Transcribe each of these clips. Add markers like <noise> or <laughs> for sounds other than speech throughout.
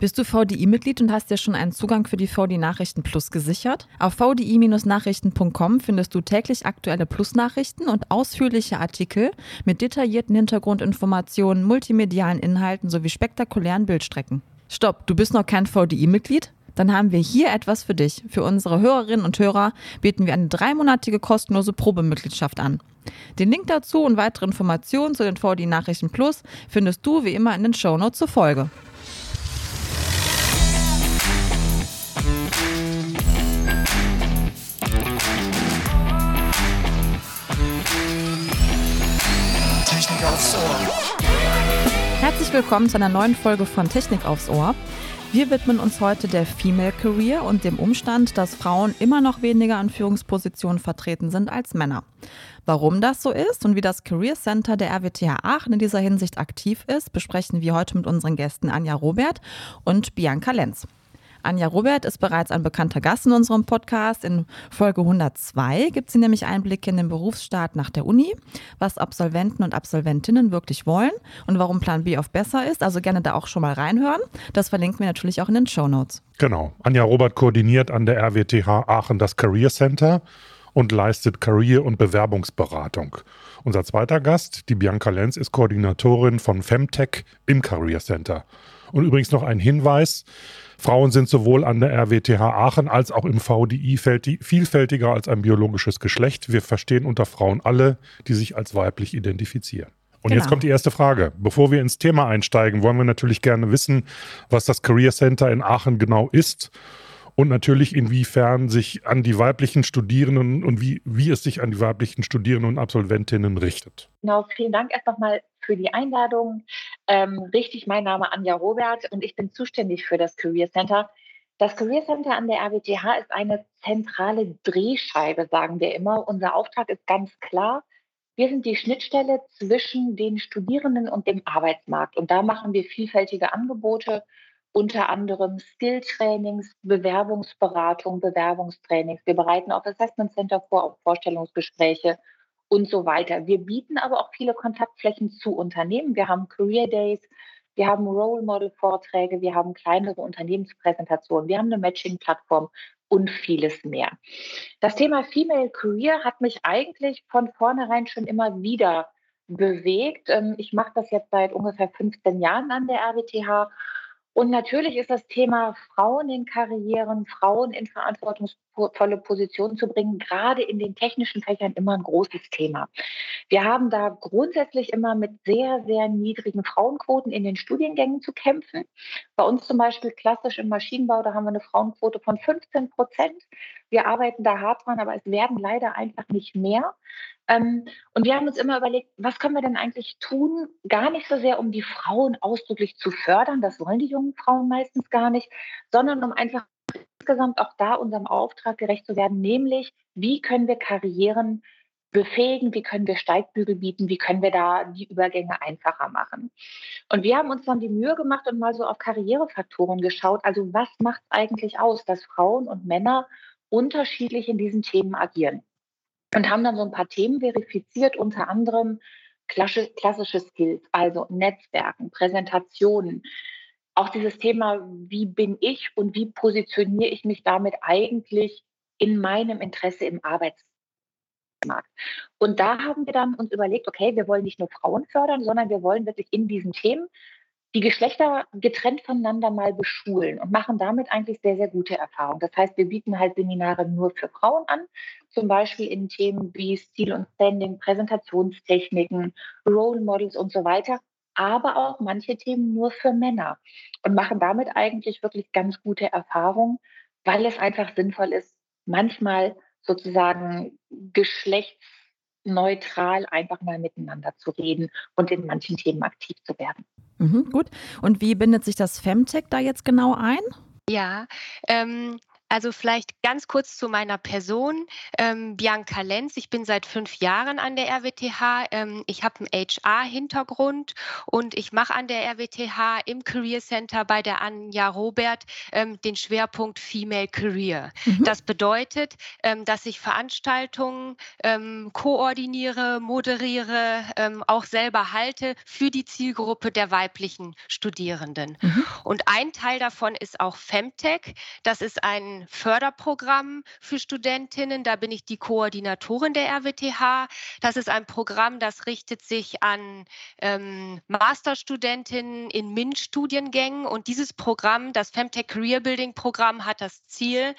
Bist du VDI-Mitglied und hast dir schon einen Zugang für die VDI Nachrichten Plus gesichert? Auf vdi-nachrichten.com findest du täglich aktuelle Plus-Nachrichten und ausführliche Artikel mit detaillierten Hintergrundinformationen, multimedialen Inhalten sowie spektakulären Bildstrecken. Stopp, du bist noch kein VDI-Mitglied? Dann haben wir hier etwas für dich. Für unsere Hörerinnen und Hörer bieten wir eine dreimonatige kostenlose Probemitgliedschaft an. Den Link dazu und weitere Informationen zu den VDI Nachrichten Plus findest du wie immer in den Shownotes zur Folge. Herzlich willkommen zu einer neuen Folge von Technik aufs Ohr. Wir widmen uns heute der Female Career und dem Umstand, dass Frauen immer noch weniger an Führungspositionen vertreten sind als Männer. Warum das so ist und wie das Career Center der RWTH Aachen in dieser Hinsicht aktiv ist, besprechen wir heute mit unseren Gästen Anja Robert und Bianca Lenz. Anja Robert ist bereits ein bekannter Gast in unserem Podcast. In Folge 102 gibt sie nämlich Einblicke in den Berufsstaat nach der Uni, was Absolventen und Absolventinnen wirklich wollen und warum Plan B oft besser ist. Also gerne da auch schon mal reinhören. Das verlinken wir natürlich auch in den Show Notes. Genau. Anja Robert koordiniert an der RWTH Aachen das Career Center und leistet Career- und Bewerbungsberatung. Unser zweiter Gast, die Bianca Lenz, ist Koordinatorin von Femtech im Career Center. Und übrigens noch ein Hinweis, Frauen sind sowohl an der RWTH Aachen als auch im VDI vielfältiger als ein biologisches Geschlecht. Wir verstehen unter Frauen alle, die sich als weiblich identifizieren. Und genau. jetzt kommt die erste Frage. Bevor wir ins Thema einsteigen, wollen wir natürlich gerne wissen, was das Career Center in Aachen genau ist und natürlich inwiefern sich an die weiblichen Studierenden und wie, wie es sich an die weiblichen Studierenden und Absolventinnen richtet. Genau, vielen Dank erst nochmal für die Einladung. Ähm, richtig, mein Name Anja Robert und ich bin zuständig für das Career Center. Das Career Center an der RWTH ist eine zentrale Drehscheibe, sagen wir immer. Unser Auftrag ist ganz klar. Wir sind die Schnittstelle zwischen den Studierenden und dem Arbeitsmarkt. Und da machen wir vielfältige Angebote unter anderem Skill-Trainings, Bewerbungsberatung, Bewerbungstrainings. Wir bereiten auf Assessment Center vor, auf Vorstellungsgespräche und so weiter. Wir bieten aber auch viele Kontaktflächen zu Unternehmen. Wir haben Career Days, wir haben Role Model Vorträge, wir haben kleinere Unternehmenspräsentationen, wir haben eine Matching-Plattform und vieles mehr. Das Thema Female Career hat mich eigentlich von vornherein schon immer wieder bewegt. Ähm, ich mache das jetzt seit ungefähr 15 Jahren an der RWTH und natürlich ist das Thema Frauen in Karrieren, Frauen in verantwortungsvolle Positionen zu bringen, gerade in den technischen Fächern immer ein großes Thema. Wir haben da grundsätzlich immer mit sehr, sehr niedrigen Frauenquoten in den Studiengängen zu kämpfen. Bei uns zum Beispiel klassisch im Maschinenbau, da haben wir eine Frauenquote von 15 Prozent. Wir arbeiten da hart dran, aber es werden leider einfach nicht mehr. Ähm, und wir haben uns immer überlegt, was können wir denn eigentlich tun? Gar nicht so sehr, um die Frauen ausdrücklich zu fördern, das wollen die jungen Frauen meistens gar nicht, sondern um einfach insgesamt auch da unserem Auftrag gerecht zu werden, nämlich wie können wir Karrieren befähigen, wie können wir Steigbügel bieten, wie können wir da die Übergänge einfacher machen. Und wir haben uns dann die Mühe gemacht und mal so auf Karrierefaktoren geschaut. Also was macht eigentlich aus, dass Frauen und Männer unterschiedlich in diesen Themen agieren? und haben dann so ein paar Themen verifiziert, unter anderem klassische Skills, also Netzwerken, Präsentationen. Auch dieses Thema, wie bin ich und wie positioniere ich mich damit eigentlich in meinem Interesse im Arbeitsmarkt. Und da haben wir dann uns überlegt, okay, wir wollen nicht nur Frauen fördern, sondern wir wollen wirklich in diesen Themen die Geschlechter getrennt voneinander mal beschulen und machen damit eigentlich sehr, sehr gute Erfahrungen. Das heißt, wir bieten halt Seminare nur für Frauen an, zum Beispiel in Themen wie Stil und Standing, Präsentationstechniken, Role Models und so weiter, aber auch manche Themen nur für Männer und machen damit eigentlich wirklich ganz gute Erfahrungen, weil es einfach sinnvoll ist, manchmal sozusagen geschlechtsneutral einfach mal miteinander zu reden und in manchen Themen aktiv zu werden. Mhm, gut. Und wie bindet sich das Femtech da jetzt genau ein? Ja, ähm, Also vielleicht ganz kurz zu meiner Person. Ähm, Bianca Lenz, ich bin seit fünf Jahren an der RWTH. Ähm, ich habe einen HR-Hintergrund und ich mache an der RWTH im Career Center bei der Anja Robert ähm, den Schwerpunkt Female Career. Mhm. Das bedeutet, ähm, dass ich Veranstaltungen ähm, koordiniere, moderiere, ähm, auch selber halte für die Zielgruppe der weiblichen Studierenden. Mhm. Und ein Teil davon ist auch Femtech. Das ist ein Förderprogramm für Studentinnen. Da bin ich die Koordinatorin der RWTH. Das ist ein Programm, das richtet sich an ähm, Masterstudentinnen in MINT-Studiengängen. Und dieses Programm, das Femtech Career Building Programm, hat das Ziel,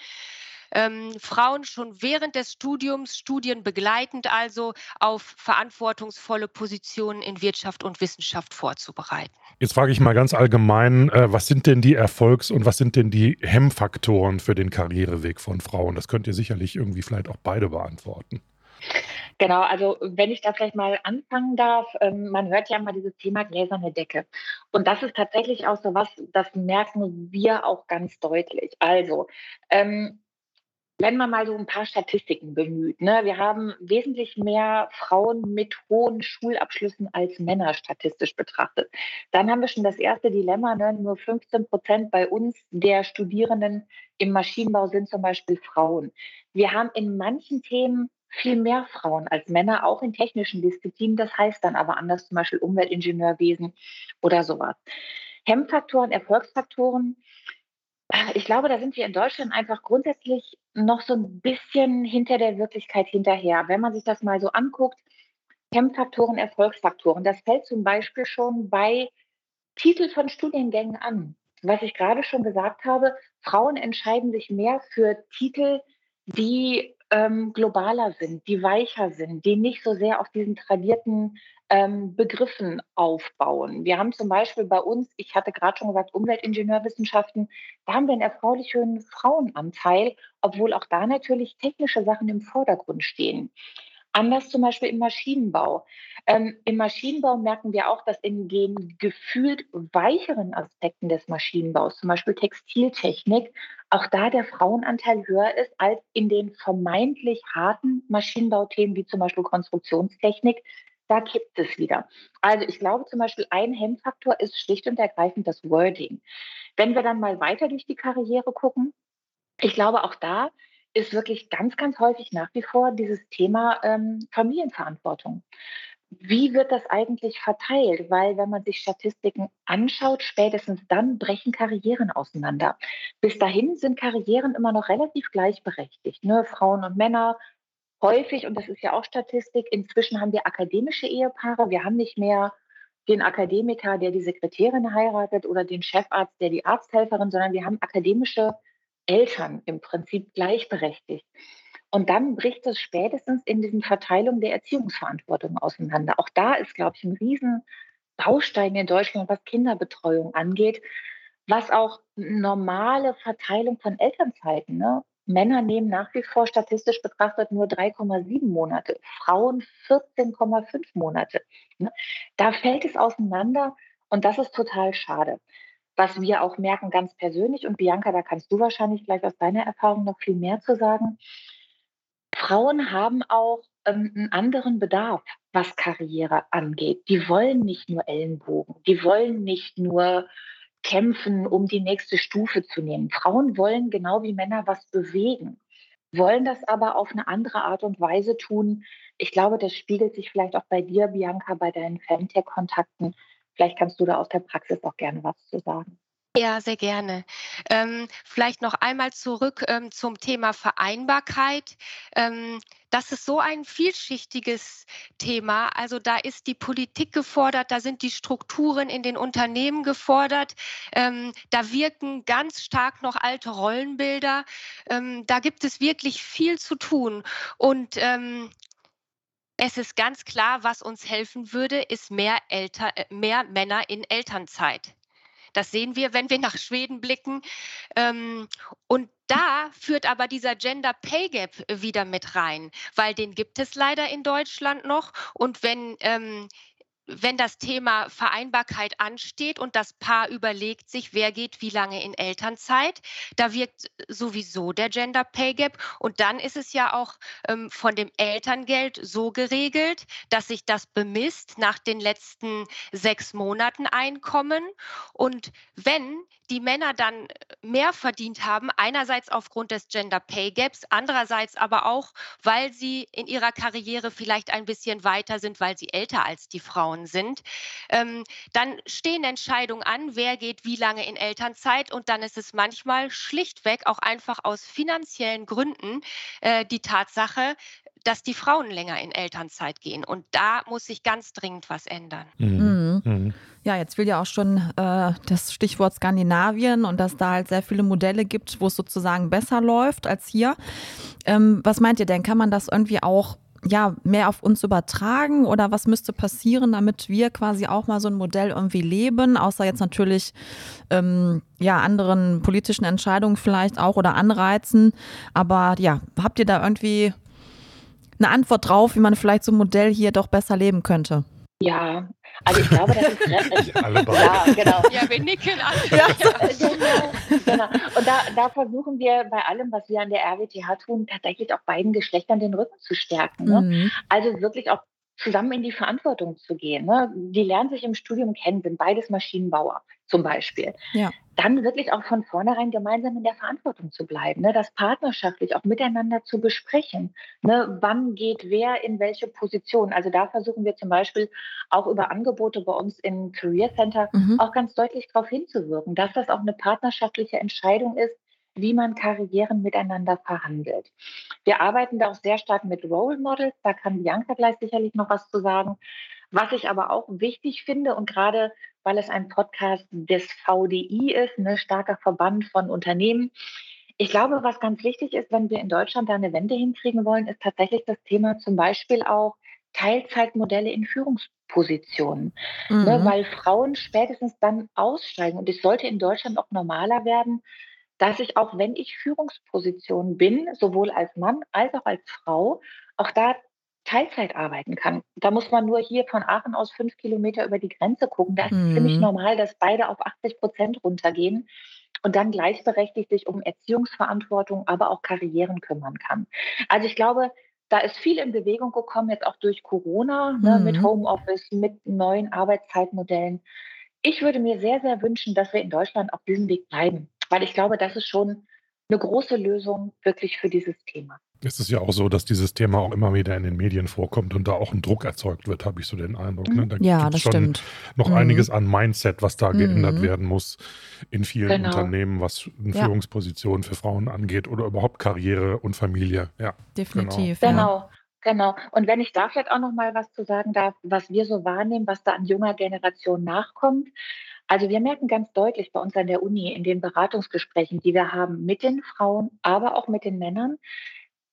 ähm, Frauen schon während des Studiums, studienbegleitend also, auf verantwortungsvolle Positionen in Wirtschaft und Wissenschaft vorzubereiten. Jetzt frage ich mal ganz allgemein, äh, was sind denn die Erfolgs- und was sind denn die Hemmfaktoren für den Karriereweg von Frauen? Das könnt ihr sicherlich irgendwie vielleicht auch beide beantworten. Genau, also wenn ich da vielleicht mal anfangen darf, ähm, man hört ja mal dieses Thema gläserne Decke. Und das ist tatsächlich auch so was, das merken wir auch ganz deutlich. Also, ähm, wenn man mal so ein paar Statistiken bemüht, ne, wir haben wesentlich mehr Frauen mit hohen Schulabschlüssen als Männer statistisch betrachtet. Dann haben wir schon das erste Dilemma, ne, nur 15 Prozent bei uns der Studierenden im Maschinenbau sind zum Beispiel Frauen. Wir haben in manchen Themen viel mehr Frauen als Männer, auch in technischen Disziplinen. Das heißt dann aber anders, zum Beispiel Umweltingenieurwesen oder sowas. Hemmfaktoren, Erfolgsfaktoren, ich glaube, da sind wir in Deutschland einfach grundsätzlich noch so ein bisschen hinter der Wirklichkeit hinterher. Wenn man sich das mal so anguckt, Hemmfaktoren, Erfolgsfaktoren, das fällt zum Beispiel schon bei Titel von Studiengängen an. Was ich gerade schon gesagt habe, Frauen entscheiden sich mehr für Titel, die ähm, globaler sind, die weicher sind, die nicht so sehr auf diesen tradierten ähm, Begriffen aufbauen. Wir haben zum Beispiel bei uns, ich hatte gerade schon gesagt, Umweltingenieurwissenschaften, da haben wir einen erfreulich hohen Frauenanteil, obwohl auch da natürlich technische Sachen im Vordergrund stehen. Anders zum Beispiel im Maschinenbau. Ähm, Im Maschinenbau merken wir auch, dass in den gefühlt weicheren Aspekten des Maschinenbaus, zum Beispiel Textiltechnik, auch da der Frauenanteil höher ist als in den vermeintlich harten Maschinenbauthemen wie zum Beispiel Konstruktionstechnik. Da kippt es wieder. Also ich glaube zum Beispiel, ein Hemmfaktor ist schlicht und ergreifend das Wording. Wenn wir dann mal weiter durch die Karriere gucken, ich glaube auch da ist wirklich ganz, ganz häufig nach wie vor dieses Thema ähm, Familienverantwortung. Wie wird das eigentlich verteilt? Weil wenn man sich Statistiken anschaut, spätestens dann brechen Karrieren auseinander. Bis dahin sind Karrieren immer noch relativ gleichberechtigt. Ne? Frauen und Männer häufig, und das ist ja auch Statistik, inzwischen haben wir akademische Ehepaare. Wir haben nicht mehr den Akademiker, der die Sekretärin heiratet oder den Chefarzt, der die Arzthelferin, sondern wir haben akademische Eltern im Prinzip gleichberechtigt. Und dann bricht es spätestens in diesen Verteilungen der Erziehungsverantwortung auseinander. Auch da ist, glaube ich, ein riesen Baustein in Deutschland, was Kinderbetreuung angeht, was auch normale Verteilung von Elternzeiten. Ne? Männer nehmen nach wie vor statistisch betrachtet nur 3,7 Monate, Frauen 14,5 Monate. Ne? Da fällt es auseinander und das ist total schade was wir auch merken ganz persönlich, und Bianca, da kannst du wahrscheinlich gleich aus deiner Erfahrung noch viel mehr zu sagen. Frauen haben auch ähm, einen anderen Bedarf, was Karriere angeht. Die wollen nicht nur Ellenbogen, die wollen nicht nur kämpfen, um die nächste Stufe zu nehmen. Frauen wollen genau wie Männer was bewegen, wollen das aber auf eine andere Art und Weise tun. Ich glaube, das spiegelt sich vielleicht auch bei dir, Bianca, bei deinen Femtech-Kontakten Vielleicht kannst du da aus der Praxis auch gerne was zu sagen. Ja, sehr gerne. Ähm, vielleicht noch einmal zurück ähm, zum Thema Vereinbarkeit. Ähm, das ist so ein vielschichtiges Thema. Also da ist die Politik gefordert, da sind die Strukturen in den Unternehmen gefordert. Ähm, da wirken ganz stark noch alte Rollenbilder. Ähm, da gibt es wirklich viel zu tun. Und ähm, es ist ganz klar, was uns helfen würde, ist mehr, Elter, äh, mehr Männer in Elternzeit. Das sehen wir, wenn wir nach Schweden blicken. Ähm, und da führt aber dieser Gender Pay Gap wieder mit rein, weil den gibt es leider in Deutschland noch. Und wenn ähm, wenn das Thema Vereinbarkeit ansteht und das Paar überlegt sich, wer geht wie lange in Elternzeit, da wirkt sowieso der Gender Pay Gap. Und dann ist es ja auch ähm, von dem Elterngeld so geregelt, dass sich das bemisst nach den letzten sechs Monaten Einkommen. Und wenn die Männer dann mehr verdient haben, einerseits aufgrund des Gender Pay Gaps, andererseits aber auch, weil sie in ihrer Karriere vielleicht ein bisschen weiter sind, weil sie älter als die Frauen sind, ähm, dann stehen Entscheidungen an, wer geht wie lange in Elternzeit und dann ist es manchmal schlichtweg auch einfach aus finanziellen Gründen äh, die Tatsache, dass die Frauen länger in Elternzeit gehen. Und da muss sich ganz dringend was ändern. Mhm. Mhm. Ja, jetzt will ja auch schon äh, das Stichwort Skandinavien und dass da halt sehr viele Modelle gibt, wo es sozusagen besser läuft als hier. Ähm, was meint ihr denn? Kann man das irgendwie auch ja, mehr auf uns übertragen oder was müsste passieren, damit wir quasi auch mal so ein Modell irgendwie leben, außer jetzt natürlich ähm, ja, anderen politischen Entscheidungen vielleicht auch oder Anreizen. Aber ja, habt ihr da irgendwie eine Antwort drauf, wie man vielleicht so ein Modell hier doch besser leben könnte? Ja, also ich glaube, das ist <laughs> relativ. Alle ja, genau. Ja, wir nicken alle. Ja. genau, genau. Und da, da versuchen wir bei allem, was wir an der RWTH tun, tatsächlich auch beiden Geschlechtern den Rücken zu stärken. Ne? Mhm. Also wirklich auch zusammen in die Verantwortung zu gehen. Ne? Die lernen sich im Studium kennen, sind beides Maschinenbauer zum Beispiel. Ja. Dann wirklich auch von vornherein gemeinsam in der Verantwortung zu bleiben, ne? das partnerschaftlich auch miteinander zu besprechen. Ne? Wann geht wer in welche Position? Also da versuchen wir zum Beispiel auch über Angebote bei uns im Career Center mhm. auch ganz deutlich darauf hinzuwirken, dass das auch eine partnerschaftliche Entscheidung ist, wie man Karrieren miteinander verhandelt. Wir arbeiten da auch sehr stark mit Role Models, da kann Bianca gleich sicherlich noch was zu sagen. Was ich aber auch wichtig finde und gerade weil es ein Podcast des VDI ist, ein ne, starker Verband von Unternehmen, ich glaube, was ganz wichtig ist, wenn wir in Deutschland da eine Wende hinkriegen wollen, ist tatsächlich das Thema zum Beispiel auch Teilzeitmodelle in Führungspositionen, ne, mhm. ne, weil Frauen spätestens dann aussteigen. Und es sollte in Deutschland auch normaler werden, dass ich auch, wenn ich Führungsposition bin, sowohl als Mann als auch als Frau, auch da Teilzeit arbeiten kann. Da muss man nur hier von Aachen aus fünf Kilometer über die Grenze gucken. Da ist es ziemlich mhm. normal, dass beide auf 80 Prozent runtergehen und dann gleichberechtigt sich um Erziehungsverantwortung, aber auch Karrieren kümmern kann. Also ich glaube, da ist viel in Bewegung gekommen, jetzt auch durch Corona, mhm. ne, mit mhm. Homeoffice, mit neuen Arbeitszeitmodellen. Ich würde mir sehr, sehr wünschen, dass wir in Deutschland auf diesem Weg bleiben weil ich glaube, das ist schon eine große Lösung wirklich für dieses Thema. Es ist ja auch so, dass dieses Thema auch immer wieder in den Medien vorkommt und da auch ein Druck erzeugt wird, habe ich so den Eindruck. Ne? Da ja, das schon stimmt. Noch mhm. einiges an Mindset, was da geändert mhm. werden muss in vielen genau. Unternehmen, was ja. Führungspositionen für Frauen angeht oder überhaupt Karriere und Familie. Ja, definitiv. Genau. genau. Genau. Und wenn ich da vielleicht auch noch mal was zu sagen darf, was wir so wahrnehmen, was da an junger Generation nachkommt. Also wir merken ganz deutlich bei uns an der Uni in den Beratungsgesprächen, die wir haben mit den Frauen, aber auch mit den Männern,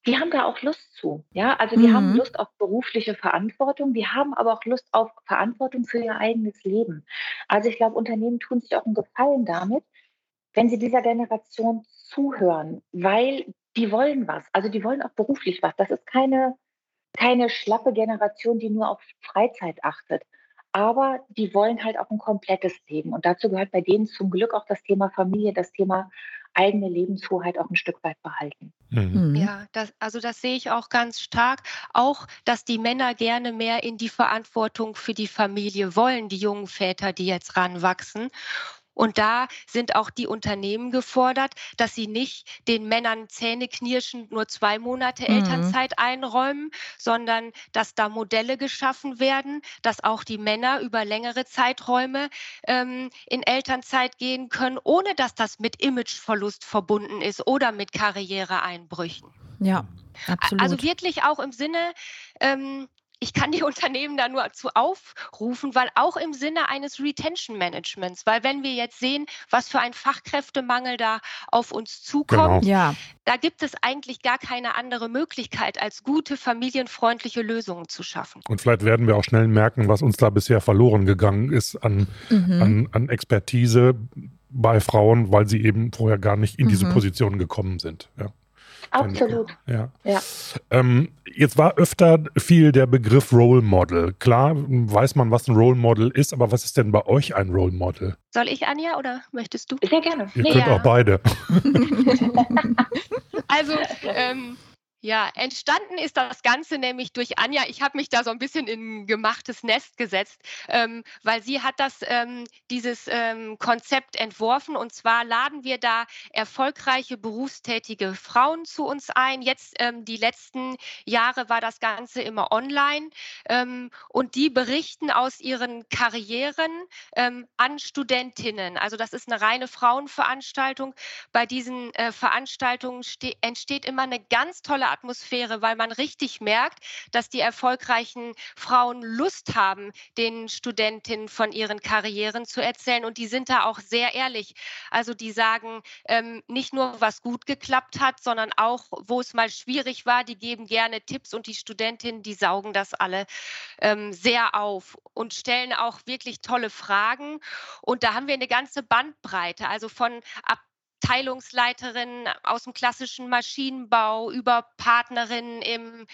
die haben da auch Lust zu. Ja, also die mhm. haben Lust auf berufliche Verantwortung, die haben aber auch Lust auf Verantwortung für ihr eigenes Leben. Also ich glaube, Unternehmen tun sich auch einen Gefallen damit, wenn sie dieser Generation zuhören, weil die wollen was. Also die wollen auch beruflich was. Das ist keine, keine schlappe Generation, die nur auf Freizeit achtet aber die wollen halt auch ein komplettes Leben. Und dazu gehört bei denen zum Glück auch das Thema Familie, das Thema eigene Lebenshoheit auch ein Stück weit behalten. Mhm. mhm. Ja, das, also das sehe ich auch ganz stark. Auch, dass die Männer gerne mehr in die Verantwortung für die Familie wollen, die jungen Väter, die jetzt ranwachsen. Und da sind auch die Unternehmen gefordert, dass sie nicht den Männern zähneknirschend nur zwei Monate mhm. Elternzeit einräumen, sondern dass da Modelle geschaffen werden, dass auch die Männer über längere Zeiträume ähm, in Elternzeit gehen können, ohne dass das mit Imageverlust verbunden ist oder mit Karriereeinbrüchen. Ja, absolut. Also wirklich auch im Sinne, ähm, ich kann die <laughs> Unternehmen da nur zu aufrufen, weil auch im Sinne eines Retention Managements, weil wenn wir jetzt sehen, was für ein Fachkräftemangel da auf uns zukommt, genau. ja. da gibt es eigentlich gar keine andere Möglichkeit, als gute familienfreundliche Lösungen zu schaffen. Und vielleicht werden wir auch schnell merken, was uns da bisher verloren gegangen ist an, mhm. an, an Expertise bei Frauen, weil sie eben vorher gar nicht in mhm. diese Position gekommen sind. Ja. Absolut. Ja. ja. Ähm, jetzt war öfter viel der Begriff Role Model. Klar weiß man, was ein Role Model ist, aber was ist denn bei euch ein Role Model? Soll ich, Anja, oder möchtest du? Sehr gerne. Ihr nee, könnt ja. auch beide. <laughs> <laughs> also, ähm, ja, entstanden ist das Ganze nämlich durch Anja. Ich habe mich da so ein bisschen in ein gemachtes Nest gesetzt, ähm, weil sie hat das, ähm, dieses ähm, Konzept entworfen. Und zwar laden wir da erfolgreiche berufstätige Frauen zu uns ein. Jetzt ähm, die letzten Jahre war das Ganze immer online. Ähm, und die berichten aus ihren Karrieren ähm, an Studentinnen. Also das ist eine reine Frauenveranstaltung. Bei diesen äh, Veranstaltungen entsteht immer eine ganz tolle Atmosphäre, weil man richtig merkt, dass die erfolgreichen Frauen Lust haben, den Studentinnen von ihren Karrieren zu erzählen. Und die sind da auch sehr ehrlich. Also die sagen ähm, nicht nur, was gut geklappt hat, sondern auch, wo es mal schwierig war. Die geben gerne Tipps und die Studentinnen, die saugen das alle ähm, sehr auf und stellen auch wirklich tolle Fragen. Und da haben wir eine ganze Bandbreite, also von ab Abteilungsleiterin aus dem klassischen Maschinenbau über Partnerin im,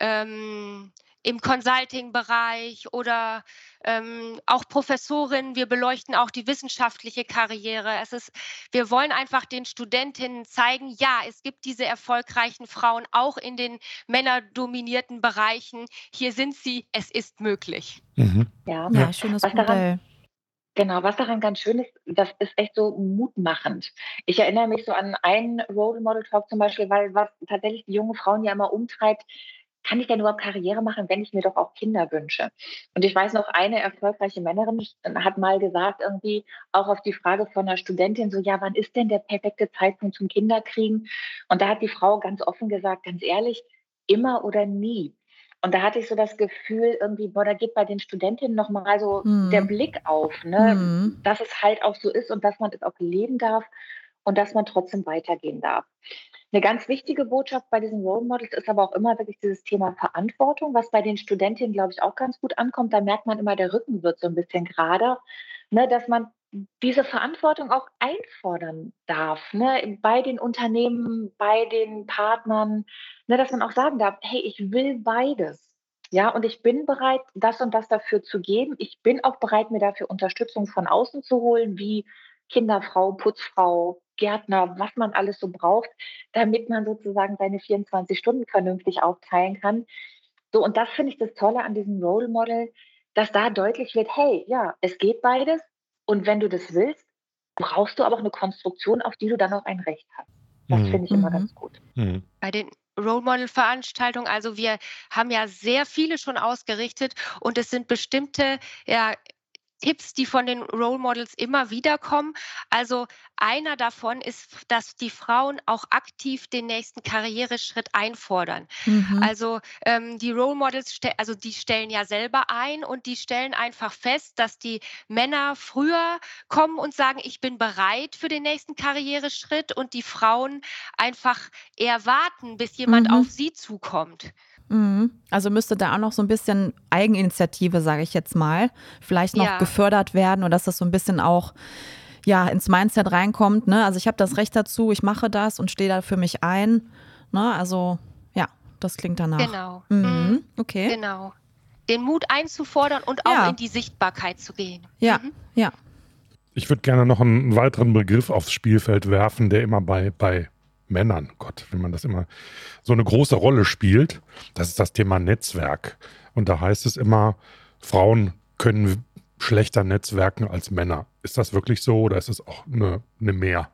ähm, im Consulting-Bereich oder ähm, auch Professorin. Wir beleuchten auch die wissenschaftliche Karriere. Es ist, wir wollen einfach den Studentinnen zeigen, ja, es gibt diese erfolgreichen Frauen auch in den männerdominierten Bereichen. Hier sind sie, es ist möglich. Mhm. Ja, ja, schönes Modell. Daran, Genau, was daran ganz schön ist, das ist echt so mutmachend. Ich erinnere mich so an einen Role Model Talk zum Beispiel, weil was tatsächlich die jungen Frauen ja immer umtreibt, kann ich denn überhaupt Karriere machen, wenn ich mir doch auch Kinder wünsche? Und ich weiß noch, eine erfolgreiche Männerin hat mal gesagt, irgendwie auch auf die Frage von einer Studentin, so, ja, wann ist denn der perfekte Zeitpunkt zum Kinderkriegen? Und da hat die Frau ganz offen gesagt, ganz ehrlich, immer oder nie. Und da hatte ich so das Gefühl, irgendwie, boah, da geht bei den Studentinnen nochmal so mhm. der Blick auf, ne? Mhm. dass es halt auch so ist und dass man es auch leben darf und dass man trotzdem weitergehen darf. Eine ganz wichtige Botschaft bei diesen Role Models ist aber auch immer wirklich dieses Thema Verantwortung, was bei den Studentinnen, glaube ich, auch ganz gut ankommt. Da merkt man immer, der Rücken wird so ein bisschen gerade, ne, dass man diese Verantwortung auch einfordern darf, ne, bei den Unternehmen, bei den Partnern, ne, dass man auch sagen darf, hey, ich will beides. Ja, und ich bin bereit, das und das dafür zu geben. Ich bin auch bereit, mir dafür Unterstützung von außen zu holen, wie Kinderfrau, Putzfrau, Gärtner, was man alles so braucht, damit man sozusagen seine 24 Stunden vernünftig aufteilen kann. So, und das finde ich das Tolle an diesem Role Model, dass da deutlich wird, hey, ja, es geht beides. Und wenn du das willst, brauchst du aber auch eine Konstruktion, auf die du dann auch ein Recht hast. Das mhm. finde ich immer mhm. ganz gut. Mhm. Bei den Role Model Veranstaltungen, also wir haben ja sehr viele schon ausgerichtet und es sind bestimmte ja, Tipps, die von den Role Models immer wieder kommen. Also einer davon ist, dass die Frauen auch aktiv den nächsten Karriereschritt einfordern. Mhm. Also ähm, die Role Models, also die stellen ja selber ein und die stellen einfach fest, dass die Männer früher kommen und sagen, ich bin bereit für den nächsten Karriereschritt und die Frauen einfach eher warten, bis jemand mhm. auf sie zukommt. Mhm. Also müsste da auch noch so ein bisschen Eigeninitiative, sage ich jetzt mal, vielleicht noch ja. gefördert werden und dass das so ein bisschen auch ja, ins Mindset reinkommt. Ne? Also ich habe das Recht dazu, ich mache das und stehe da für mich ein. Ne? Also ja, das klingt danach. Genau. Mhm. mhm. Okay. Genau. Den Mut einzufordern und auch ja. in die Sichtbarkeit zu gehen. Ja, mhm. ja. Ich würde gerne noch einen weiteren Begriff aufs Spielfeld werfen, der immer bei, bei Männern, Gott, wenn man das immer so eine große Rolle spielt, das ist das Thema Netzwerk. Und da heißt es immer, Frauen können schlechter netzwerken als Männer. Ist das wirklich so oder ist es auch eine, eine Mehr?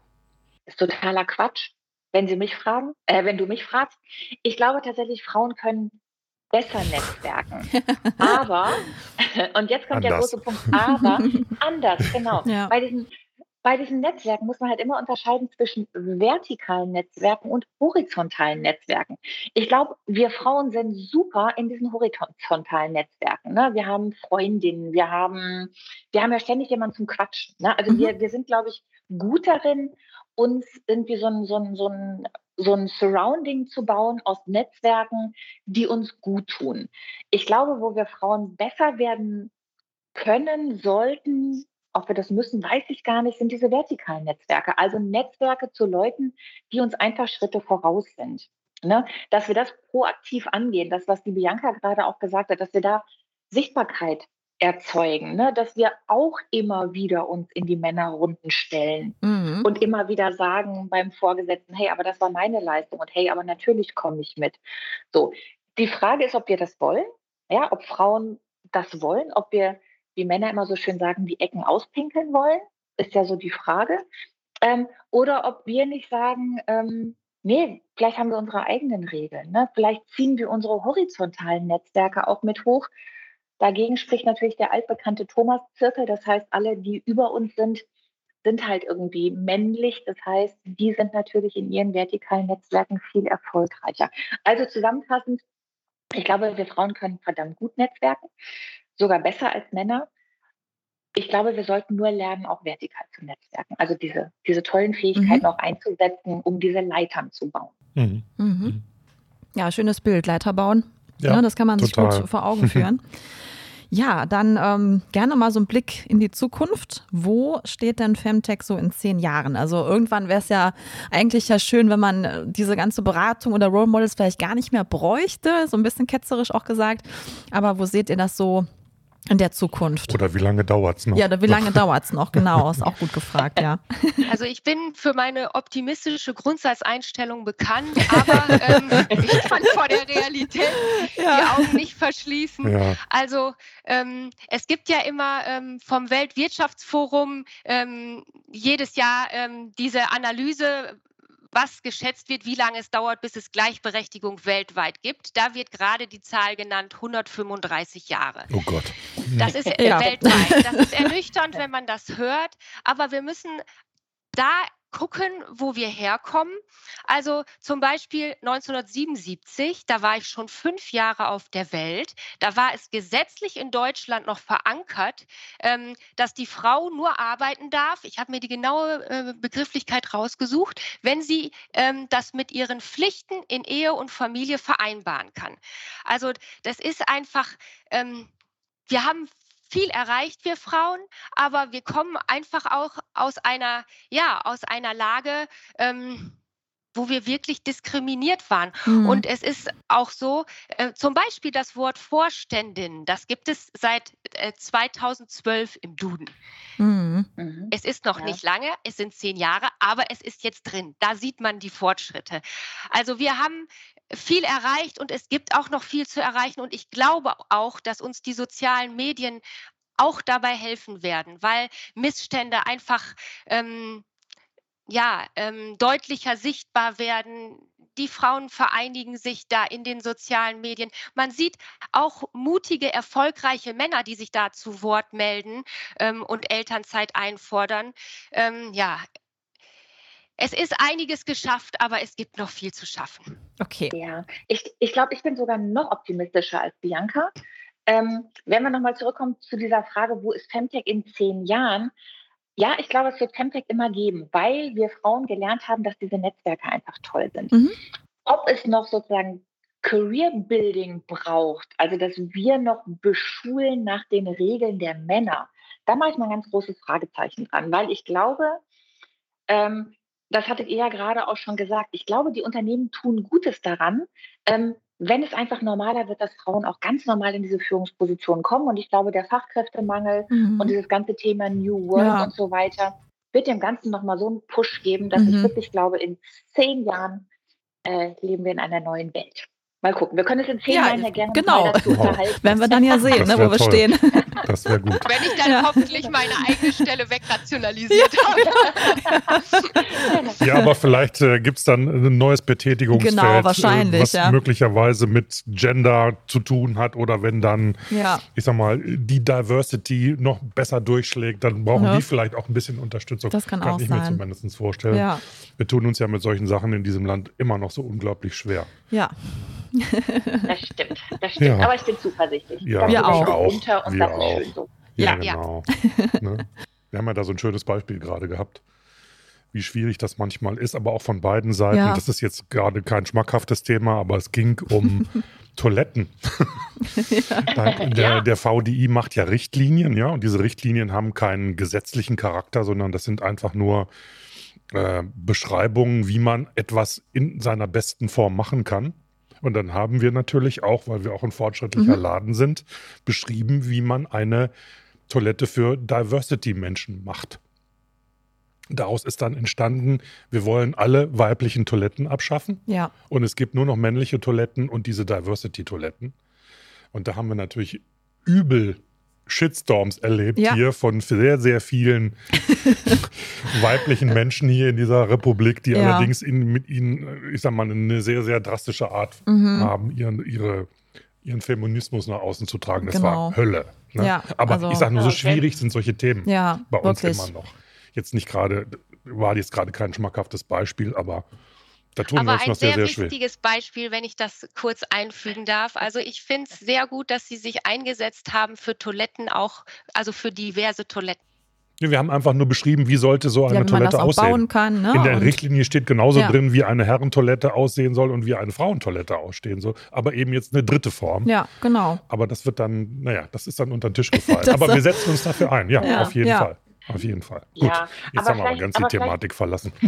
Das ist totaler Quatsch, wenn Sie mich fragen, äh, wenn du mich fragst. Ich glaube tatsächlich, Frauen können besser netzwerken. <laughs> aber, <laughs> und jetzt kommt anders. der große Punkt, aber <laughs> anders, genau. Ja. Bei diesen bei diesen Netzwerken muss man halt immer unterscheiden zwischen vertikalen Netzwerken und horizontalen Netzwerken. Ich glaube, wir Frauen sind super in diesen horizontalen Netzwerken. Ne? Wir haben Freundinnen, wir haben, wir haben ja ständig jemanden zum Quatschen. Ne? Also mhm. wir, wir sind, glaube ich, gut darin, uns irgendwie so ein, so ein, so ein so ein Surrounding zu bauen aus Netzwerken, die uns gut tun. Ich glaube, wo wir Frauen besser werden können, sollten, ob wir das müssen, weiß ich gar nicht, sind diese vertikalen Netzwerke. Also Netzwerke zu Leuten, die uns einfach Schritte voraus sind. Ne? Dass wir das proaktiv angehen, das, was die Bianca gerade auch gesagt hat, dass wir da Sichtbarkeit erzeugen, ne? dass wir auch immer wieder uns in die Männerrunden stellen mhm. und immer wieder sagen beim Vorgesetzten, hey, aber das war meine Leistung und hey, aber natürlich komme ich mit. So, die Frage ist, ob wir das wollen, ja, ob Frauen das wollen, ob wir, wie Männer immer so schön sagen, die Ecken auspinkeln wollen, ist ja so die Frage. Ähm, oder ob wir nicht sagen, ähm, nee, vielleicht haben wir unsere eigenen Regeln. Ne? Vielleicht ziehen wir unsere horizontalen Netzwerke auch mit hoch, Dagegen spricht natürlich der altbekannte Thomas-Zirkel. Das heißt, alle, die über uns sind, sind halt irgendwie männlich. Das heißt, die sind natürlich in ihren vertikalen Netzwerken viel erfolgreicher. Also zusammenfassend, ich glaube, wir Frauen können verdammt gut netzwerken, sogar besser als Männer. Ich glaube, wir sollten nur lernen, auch vertikal zu netzwerken. Also diese, diese tollen Fähigkeiten mhm. auch einzusetzen, um diese Leitern zu bauen. Mhm. Mhm. Ja, schönes Bild, Leiter bauen. Ja, ja das kann man total. sich gut vor Augen führen. <laughs> Ja, dann ähm, gerne mal so einen Blick in die Zukunft. Wo steht denn Femtech so in zehn Jahren? Also irgendwann wäre es ja eigentlich ja schön, wenn man äh, diese ganze Beratung oder Role Models vielleicht gar nicht mehr bräuchte, so ein bisschen ketzerisch auch gesagt. Aber wo seht ihr das so in der Zukunft. Oder wie lange dauert es noch? Ja, oder wie lange dauert es noch? Genau, ist auch gut gefragt, ja. <laughs> Also ich bin für meine optimistische Grundsatzeinstellung bekannt, aber ähm, <laughs> ich kann vor der Realität ja. die Augen nicht verschließen. Ja. Also ähm, es gibt ja immer ähm, vom Weltwirtschaftsforum ähm, jedes Jahr ähm, diese Analyse, was geschätzt wird, wie lange es dauert, bis es Gleichberechtigung weltweit gibt. Da wird gerade die Zahl genannt 135 Jahre. Oh Gott. Das ist ja. weltweit. Das ist ernüchternd, wenn man das hört. Aber wir müssen da gucken, wo wir herkommen. Also zum Beispiel 1977, da war ich schon fünf Jahre auf der Welt. Da war es gesetzlich in Deutschland noch verankert, ähm, dass die Frau nur arbeiten darf. Ich habe mir die genaue äh, Begrifflichkeit rausgesucht, wenn sie ähm, das mit ihren Pflichten in Ehe und Familie vereinbaren kann. Also das ist einfach. Ähm, wir haben viel erreicht, wir Frauen, aber wir kommen einfach auch aus einer, ja, aus einer Lage, ähm, wo wir wirklich diskriminiert waren. Mhm. Und es ist auch so, äh, zum Beispiel das Wort Vorständin, das gibt es seit äh, 2012 im Duden. Mhm. mhm. Es ist noch ja. nicht lange, es sind zehn Jahre, aber es ist jetzt drin. Da sieht man die Fortschritte. Also wir haben viel erreicht und es gibt auch noch viel zu erreichen. Und ich glaube auch, dass uns die sozialen Medien auch dabei helfen werden, weil Missstände einfach ähm, ja, ähm, deutlicher sichtbar werden. Die Frauen vereinigen sich da in den sozialen Medien. Man sieht auch mutige, erfolgreiche Männer, die sich da zu Wort melden ähm, und Elternzeit einfordern. Ähm, ja, es ist einiges geschafft, aber es gibt noch viel zu schaffen. Okay. Ja, ich, ich glaube, ich bin sogar noch optimistischer als Bianca. Ähm, wenn wir nochmal zurückkommen zu dieser Frage, wo ist Femtech in zehn Jahren? Ja, ich glaube, es wird Femtech immer geben, weil wir Frauen gelernt haben, dass diese Netzwerke einfach toll sind. Mhm. Ob es noch sozusagen Career Building braucht, also dass wir noch beschulen nach den Regeln der Männer, da mache ich mal ein ganz großes Fragezeichen dran, weil ich glaube, ähm, das hattet ihr ja gerade auch schon gesagt, ich glaube, die Unternehmen tun Gutes daran, ähm, wenn es einfach normaler wird, dass Frauen auch ganz normal in diese Führungspositionen kommen. Und ich glaube, der Fachkräftemangel mhm. und dieses ganze Thema New Work ja. und so weiter wird dem Ganzen nochmal so einen Push geben, dass mhm. ich wirklich glaube, in zehn Jahren äh, leben wir in einer neuen Welt. Mal gucken. Wir können es in zehn ja, Jahren ja gerne genau. mal dazu unterhalten. Werden wir dann ja sehen, ne, wo wir toll. stehen. Das wäre gut. Wenn ich dann ja. hoffentlich meine eigene Stelle wegrationalisiert habe. <laughs> ja, aber vielleicht äh, gibt es dann ein neues Betätigungsfeld, genau, wahrscheinlich, äh, was ja. möglicherweise mit Gender zu tun hat oder wenn dann, ja. ich sag mal, die Diversity noch besser durchschlägt, dann brauchen ja. die vielleicht auch ein bisschen Unterstützung. Das kann, kann auch ich sein. mir zumindest vorstellen. Ja. Wir tun uns ja mit solchen Sachen in diesem Land immer noch so unglaublich schwer. Ja. Das stimmt, das stimmt. Ja. Aber ich bin zuversichtlich. Ja, wir auch. auch. Unter und wir das auch. Ja, ja genau. <laughs> ne? Wir haben ja da so ein schönes Beispiel gerade gehabt, wie schwierig das manchmal ist, aber auch von beiden Seiten. Ja. Das ist jetzt gerade kein schmackhaftes Thema, aber es ging um <laughs> Toiletten. <laughs> der, der VDI macht ja Richtlinien, ja, und diese Richtlinien haben keinen gesetzlichen Charakter, sondern das sind einfach nur äh, Beschreibungen, wie man etwas in seiner besten Form machen kann. Und dann haben wir natürlich auch, weil wir auch ein fortschrittlicher mhm. Laden sind, beschrieben, wie man eine Toilette für Diversity-Menschen macht. Daraus ist dann entstanden, wir wollen alle weiblichen Toiletten abschaffen. Ja. Und es gibt nur noch männliche Toiletten und diese Diversity-Toiletten. Und da haben wir natürlich übel Shitstorms erlebt ja. hier von sehr, sehr vielen <laughs> weiblichen Menschen hier in dieser Republik, die ja. allerdings in, mit ihnen, ich sag mal, eine sehr, sehr drastische Art mhm. haben, ihren, ihre, ihren Feminismus nach außen zu tragen. Das genau. war Hölle. Ne? Ja, Aber also, ich sage nur, so schwierig sind solche Themen ja, bei uns wirklich. immer noch. Jetzt nicht gerade, war jetzt gerade kein schmackhaftes Beispiel, aber da tun Aber wir noch sehr, sehr, wichtiges Beispiel, wenn ich das kurz einfügen darf. Also ich finde es sehr gut, dass Sie sich eingesetzt haben für Toiletten, auch also für diverse Toiletten. Wir haben einfach nur beschrieben, wie sollte so eine ja, Toilette aussehen. Kann, ne? In der und Richtlinie steht genauso ja. drin, wie eine Herrentoilette aussehen soll und wie eine Frauentoilette aussehen soll. Aber eben jetzt eine dritte Form. Ja, genau. Aber das wird dann, naja, das ist dann unter den Tisch gefallen. <laughs> aber wir setzen uns dafür ein, ja, ja auf jeden Fall. Auf jeden Fall. Gut, ja, jetzt haben wir aber ganz die Thematik verlassen. <laughs>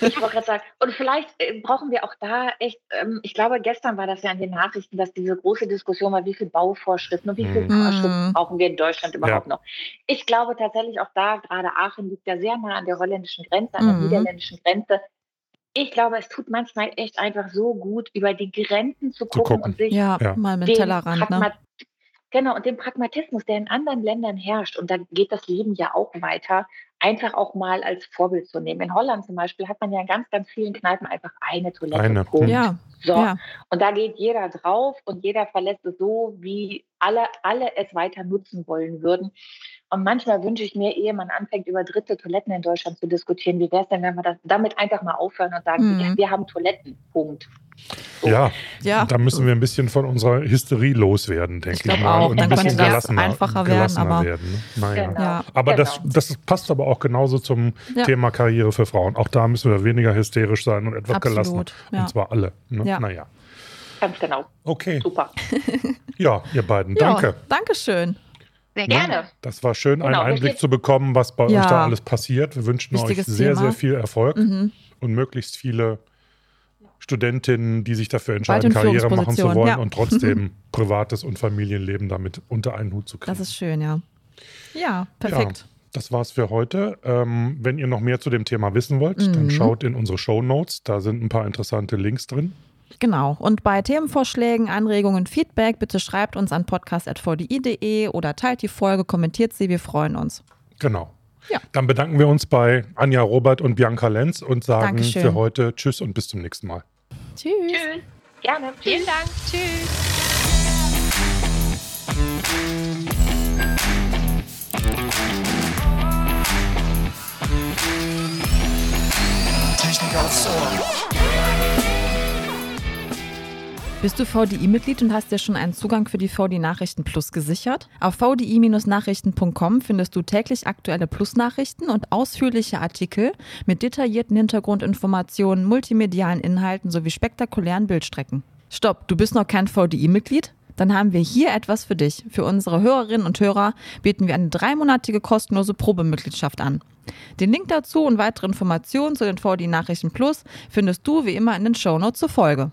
Ich <laughs> wollte gerade sagen, und vielleicht äh, brauchen wir auch da echt, ähm, ich glaube, gestern war das ja in den Nachrichten, dass diese große Diskussion war, wie viele Bauvorschriften und wie viele mhm. Vorschriften brauchen wir in Deutschland überhaupt ja. noch. Ich glaube tatsächlich auch da, gerade Aachen liegt ja sehr nah an der holländischen Grenze, an der mhm. niederländischen Grenze. Ich glaube, es tut manchmal echt einfach so gut, über die Grenzen zu gucken, zu gucken. und sich ja, ja. mal mit Tellerrand, ne? Genau, und den Pragmatismus, der in anderen Ländern herrscht, und da geht das Leben ja auch weiter, einfach auch mal als Vorbild zu nehmen. In Holland zum Beispiel hat man ja in ganz, ganz vielen Kneipen einfach eine Toilette. Eine. Punkt. Ja. So. Ja. Und da geht jeder drauf und jeder verlässt es so, wie alle, alle es weiter nutzen wollen würden. Und manchmal wünsche ich mir, ehe man anfängt, über dritte Toiletten in Deutschland zu diskutieren, wie wäre es denn, wenn wir das damit einfach mal aufhören und sagen, mhm. ja, wir haben Toiletten, Punkt. So. Ja, ja, da müssen wir ein bisschen von unserer Hysterie loswerden, denke ich, ich mal. Auch. Und ein Dann bisschen gelassener, einfacher werden. Aber, werden, naja. genau. ja. aber genau. das, das passt aber auch genauso zum ja. Thema Karriere für Frauen. Auch da müssen wir weniger hysterisch sein und etwas Absolut. gelassener. Und zwar alle. Ne? Ja. Naja. Ganz genau. Okay. Super. <laughs> ja, ihr beiden, danke. Dankeschön. Sehr gerne. Das war schön, einen genau, Einblick zu bekommen, was bei euch da alles passiert. Wir wünschen Wichtiges euch sehr, Thema. sehr viel Erfolg mhm. und möglichst viele Studentinnen, die sich dafür entscheiden, Karriere machen zu wollen ja. und trotzdem <laughs> privates und Familienleben damit unter einen Hut zu kriegen. Das ist schön, ja. Ja, perfekt. Das war's für heute. Ähm, wenn ihr noch mehr zu dem Thema wissen wollt, mhm. dann schaut in unsere Show Notes. Da sind ein paar interessante Links drin. Genau. Und bei Themenvorschlägen, Anregungen, Feedback, bitte schreibt uns an podcast.vdi.de oder teilt die Folge, kommentiert sie. Wir freuen uns. Genau. Ja. Dann bedanken wir uns bei Anja Robert und Bianca Lenz und sagen Dankeschön. für heute Tschüss und bis zum nächsten Mal. Tschüss. Tschüss. Gerne. Vielen Dank. Tschüss. Technik aufs Ohr. Bist du VDI-Mitglied und hast dir schon einen Zugang für die VDI Nachrichten Plus gesichert? Auf vdi-nachrichten.com findest du täglich aktuelle Plus-Nachrichten und ausführliche Artikel mit detaillierten Hintergrundinformationen, multimedialen Inhalten sowie spektakulären Bildstrecken. Stopp, du bist noch kein VDI-Mitglied? Dann haben wir hier etwas für dich. Für unsere Hörerinnen und Hörer bieten wir eine dreimonatige kostenlose Probemitgliedschaft an. Den Link dazu und weitere Informationen zu den VDI Nachrichten Plus findest du wie immer in den Shownotes zur Folge.